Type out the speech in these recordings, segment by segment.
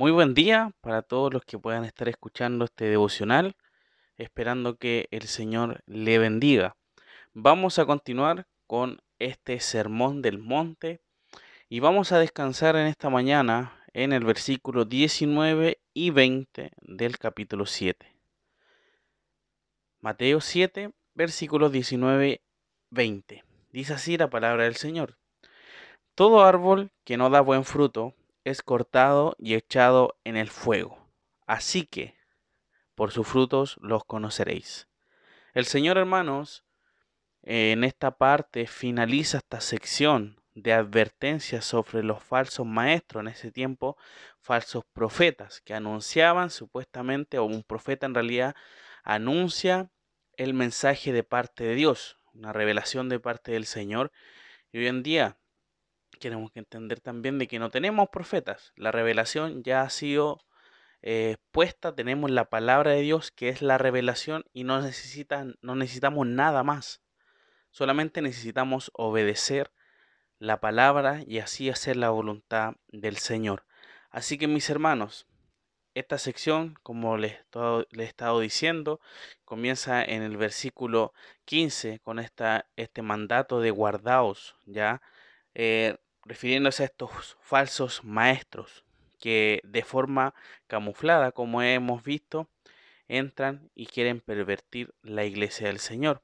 Muy buen día para todos los que puedan estar escuchando este devocional, esperando que el Señor le bendiga. Vamos a continuar con este sermón del monte y vamos a descansar en esta mañana en el versículo 19 y 20 del capítulo 7. Mateo 7, versículos 19 20. Dice así la palabra del Señor. Todo árbol que no da buen fruto es cortado y echado en el fuego. Así que, por sus frutos los conoceréis. El Señor, hermanos, en esta parte finaliza esta sección de advertencias sobre los falsos maestros en ese tiempo, falsos profetas que anunciaban supuestamente, o un profeta en realidad anuncia el mensaje de parte de Dios, una revelación de parte del Señor. Y hoy en día tenemos que entender también de que no tenemos profetas. La revelación ya ha sido eh, puesta, tenemos la palabra de Dios que es la revelación y no, necesitan, no necesitamos nada más. Solamente necesitamos obedecer la palabra y así hacer la voluntad del Señor. Así que mis hermanos, esta sección, como les, he estado diciendo, comienza en el versículo 15 con esta, este mandato de guardaos, ¿ya? Eh, refiriéndose a estos falsos maestros que de forma camuflada, como hemos visto, entran y quieren pervertir la iglesia del Señor.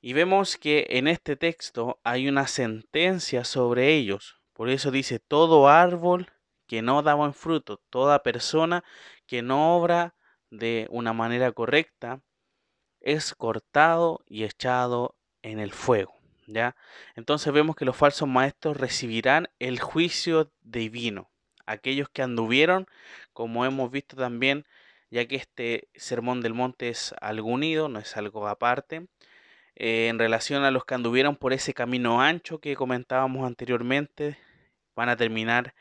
Y vemos que en este texto hay una sentencia sobre ellos. Por eso dice, todo árbol que no da buen fruto, toda persona que no obra de una manera correcta, es cortado y echado en el fuego. Entonces vemos que los falsos maestros recibirán el juicio divino. Aquellos que anduvieron, como hemos visto también, ya que este sermón del monte es algo unido, no es algo aparte, eh, en relación a los que anduvieron por ese camino ancho que comentábamos anteriormente, van a terminar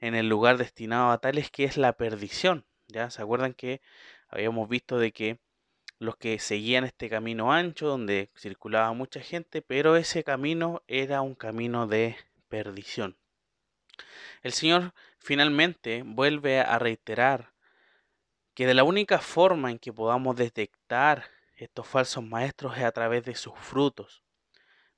en el lugar destinado a tales que es la perdición. ¿Ya? ¿Se acuerdan que habíamos visto de que los que seguían este camino ancho donde circulaba mucha gente, pero ese camino era un camino de perdición. El Señor finalmente vuelve a reiterar que de la única forma en que podamos detectar estos falsos maestros es a través de sus frutos.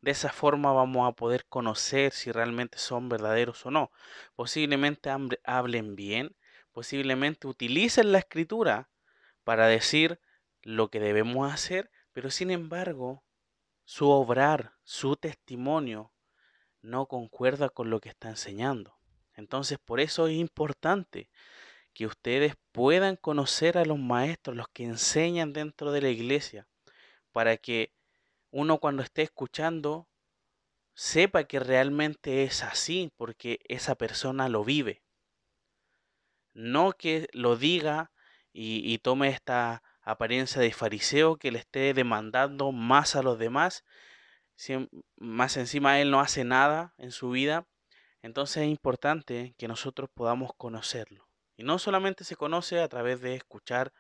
De esa forma vamos a poder conocer si realmente son verdaderos o no. Posiblemente hablen bien, posiblemente utilicen la escritura para decir lo que debemos hacer, pero sin embargo, su obrar, su testimonio, no concuerda con lo que está enseñando. Entonces, por eso es importante que ustedes puedan conocer a los maestros, los que enseñan dentro de la iglesia, para que uno cuando esté escuchando sepa que realmente es así, porque esa persona lo vive. No que lo diga y, tome esta apariencia de fariseo que le esté demandando más a los demás, más encima él no hace nada en su vida, entonces es importante que nosotros podamos conocerlo. Y no solamente se conoce a través de escuchar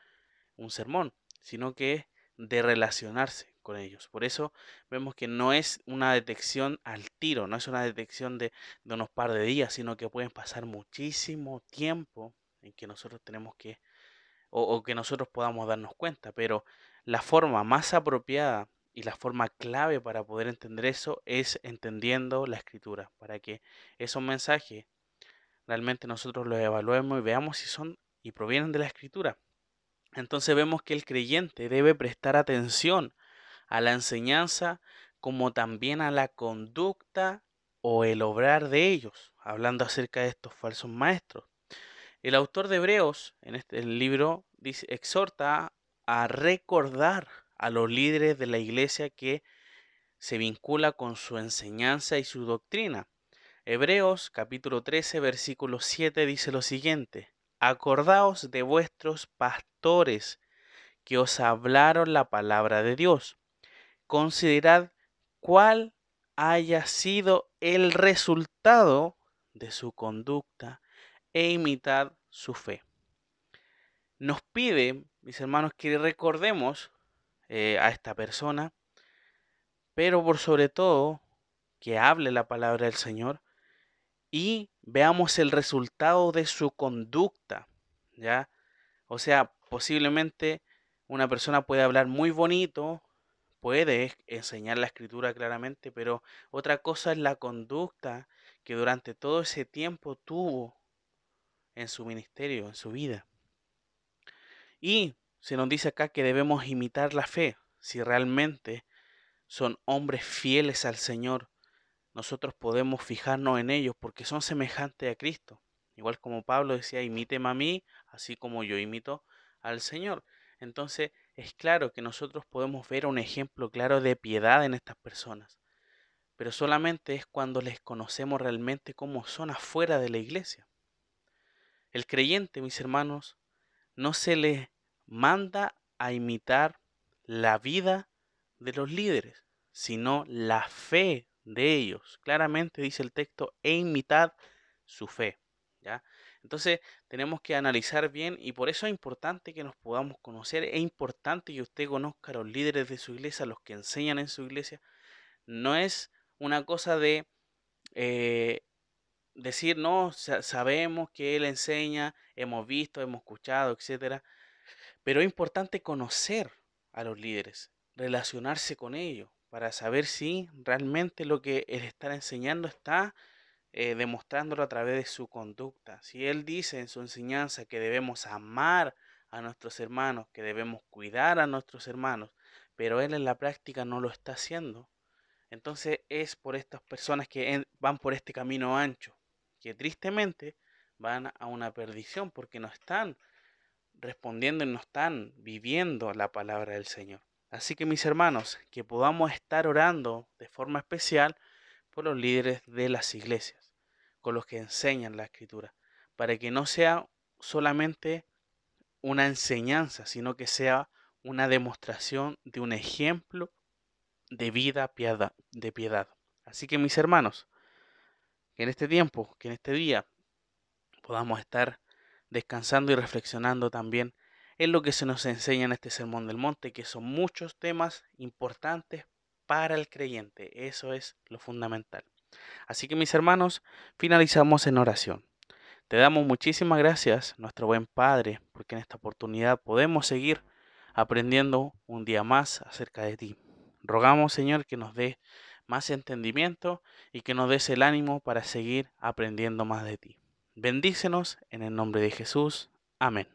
un sermón, sino que de relacionarse con ellos. Por eso vemos que no es una detección al tiro, no es una detección de, de unos par de días, sino que pueden pasar muchísimo tiempo en que nosotros tenemos que o, que nosotros podamos darnos cuenta, pero la forma más apropiada y la forma clave para poder entender eso es entendiendo la escritura, para que esos mensajes realmente nosotros los evaluemos y veamos si son y provienen de la escritura. Entonces vemos que el creyente debe prestar atención a la enseñanza como también a la conducta o el obrar de ellos, hablando acerca de estos falsos maestros. El autor de Hebreos, en este libro, dice, exhorta a recordar a los líderes de la iglesia que se vincula con su enseñanza y su doctrina. Hebreos capítulo 13 versículo 7 dice lo siguiente, acordaos de vuestros pastores que os hablaron la palabra de Dios. Considerad cuál haya sido el resultado de su conducta e imitad su fe. Nos pide, mis hermanos, que recordemos eh, a esta persona, pero por sobre todo que hable la palabra del Señor y veamos el resultado de su conducta, ¿ya? O sea, posiblemente una persona puede hablar muy bonito, puede enseñar la escritura claramente, pero otra cosa es la conducta que durante todo ese tiempo tuvo en su ministerio, en su vida. Y se nos dice acá que debemos imitar la fe, si realmente son hombres fieles al Señor, nosotros podemos fijarnos en ellos porque son semejantes a Cristo. Igual como Pablo decía, imíteme a mí, así como yo imito al Señor. Entonces es claro que nosotros podemos ver un ejemplo claro de piedad en estas personas, pero solamente es cuando les conocemos realmente cómo son afuera de la iglesia. El creyente, mis hermanos, no se le manda a imitar la vida de los líderes, sino la fe de ellos. Claramente dice el texto, e imitad su fe. ¿ya? Entonces tenemos que analizar bien y por eso es importante que nos podamos conocer, es importante que usted conozca a los líderes de su iglesia, los que enseñan en su iglesia. No es una cosa de eh, decir, no, sabemos que él enseña, hemos visto, hemos escuchado, etcétera. Pero es importante conocer a los líderes, relacionarse con ellos, para saber si realmente lo que él está enseñando está eh, demostrándolo a través de su conducta. Si él dice en su enseñanza que debemos amar a nuestros hermanos, que debemos cuidar a nuestros hermanos, pero él en la práctica no lo está haciendo, entonces es por estas personas que van por este camino ancho, que tristemente van a una perdición porque no están respondiendo y no están viviendo la palabra del Señor. Así que mis hermanos, que podamos estar orando de forma especial por los líderes de las iglesias, con los que enseñan la escritura, para que no sea solamente una enseñanza, sino que sea una demostración de un ejemplo de vida de piedad. Así que mis hermanos, que en este tiempo, que en este día podamos estar descansando y reflexionando también es lo que se nos enseña en este Sermón del Monte, que son muchos temas importantes para el creyente. Eso es lo fundamental. Así que mis hermanos, finalizamos en oración. Te damos muchísimas gracias, nuestro buen Padre, porque en esta oportunidad podemos seguir aprendiendo un día más acerca de ti. Rogamos, Señor, que nos dé más entendimiento y que nos des el ánimo para seguir aprendiendo más de ti. Bendícenos en el nombre de Jesús. Amén.